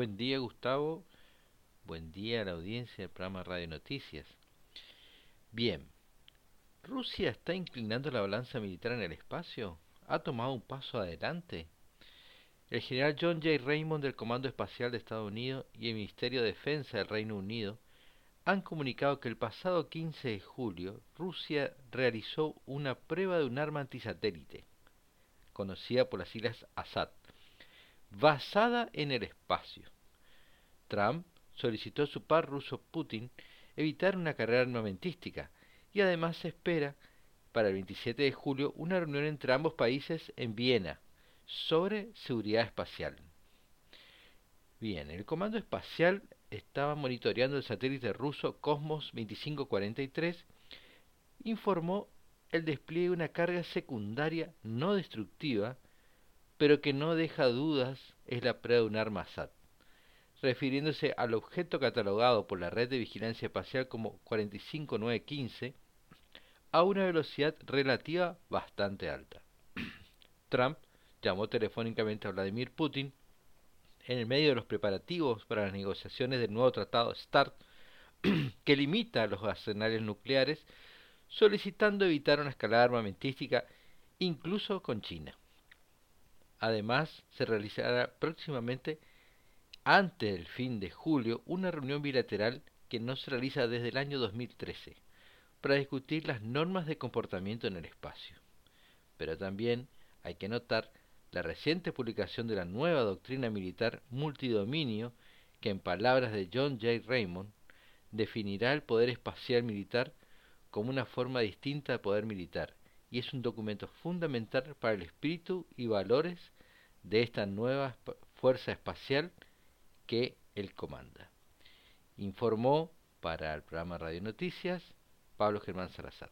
Buen día, Gustavo. Buen día a la audiencia del programa Radio Noticias. Bien, ¿Rusia está inclinando la balanza militar en el espacio? ¿Ha tomado un paso adelante? El general John J. Raymond del Comando Espacial de Estados Unidos y el Ministerio de Defensa del Reino Unido han comunicado que el pasado 15 de julio Rusia realizó una prueba de un arma antisatélite, conocida por las siglas ASAT, basada en el espacio. Trump solicitó a su par ruso Putin evitar una carrera armamentística y además se espera para el 27 de julio una reunión entre ambos países en Viena sobre seguridad espacial. Bien, el Comando Espacial estaba monitoreando el satélite ruso Cosmos 2543, informó el despliegue de una carga secundaria no destructiva, pero que no deja dudas es la prueba de un arma SAT, refiriéndose al objeto catalogado por la red de vigilancia espacial como 45915 a una velocidad relativa bastante alta. Trump llamó telefónicamente a Vladimir Putin en el medio de los preparativos para las negociaciones del nuevo tratado START, que limita los arsenales nucleares, solicitando evitar una escalada armamentística incluso con China. Además, se realizará próximamente, antes del fin de julio, una reunión bilateral que no se realiza desde el año 2013, para discutir las normas de comportamiento en el espacio. Pero también hay que notar la reciente publicación de la nueva doctrina militar multidominio que en palabras de John J. Raymond definirá el poder espacial militar como una forma distinta de poder militar y es un documento fundamental para el espíritu y valores de esta nueva fuerza espacial que él comanda. Informó para el programa Radio Noticias Pablo Germán Salazar.